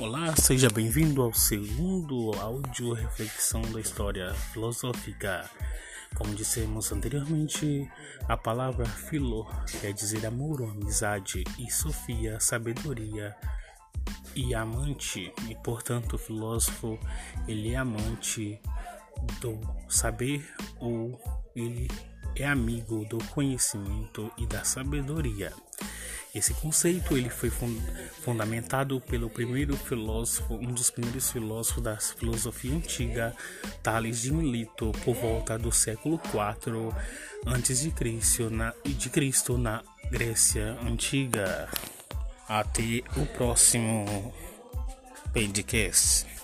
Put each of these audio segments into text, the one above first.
Olá, seja bem-vindo ao segundo áudio reflexão da história filosófica. Como dissemos anteriormente, a palavra filo quer dizer amor ou amizade, e sofia, sabedoria e amante, e portanto o filósofo ele é amante do saber ou ele é amigo do conhecimento e da sabedoria. Esse conceito ele foi fundamentado pelo primeiro filósofo, um dos primeiros filósofos da filosofia antiga, Tales de Mileto, por volta do século IV antes de Cristo, na, de Cristo na Grécia antiga. Até o próximo podcast.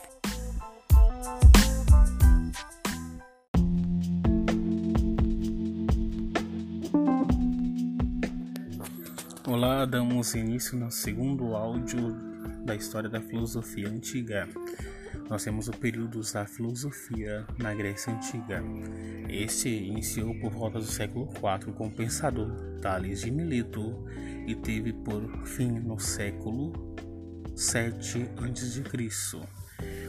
Olá, damos início no segundo áudio da história da filosofia antiga. Nós temos o período da filosofia na Grécia Antiga. Este iniciou por volta do século IV com o pensador Tales de Mileto e teve por fim no século VII a.C.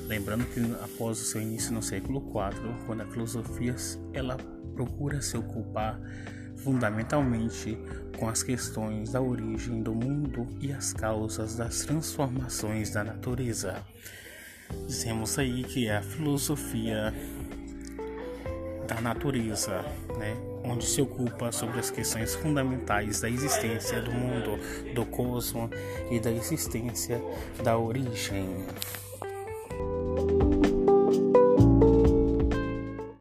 Lembrando que após o seu início no século IV, quando a filosofia ela procura se ocupar fundamentalmente com as questões da origem do mundo e as causas das transformações da natureza. Dizemos aí que é a filosofia da natureza, né, onde se ocupa sobre as questões fundamentais da existência do mundo, do cosmos e da existência da origem.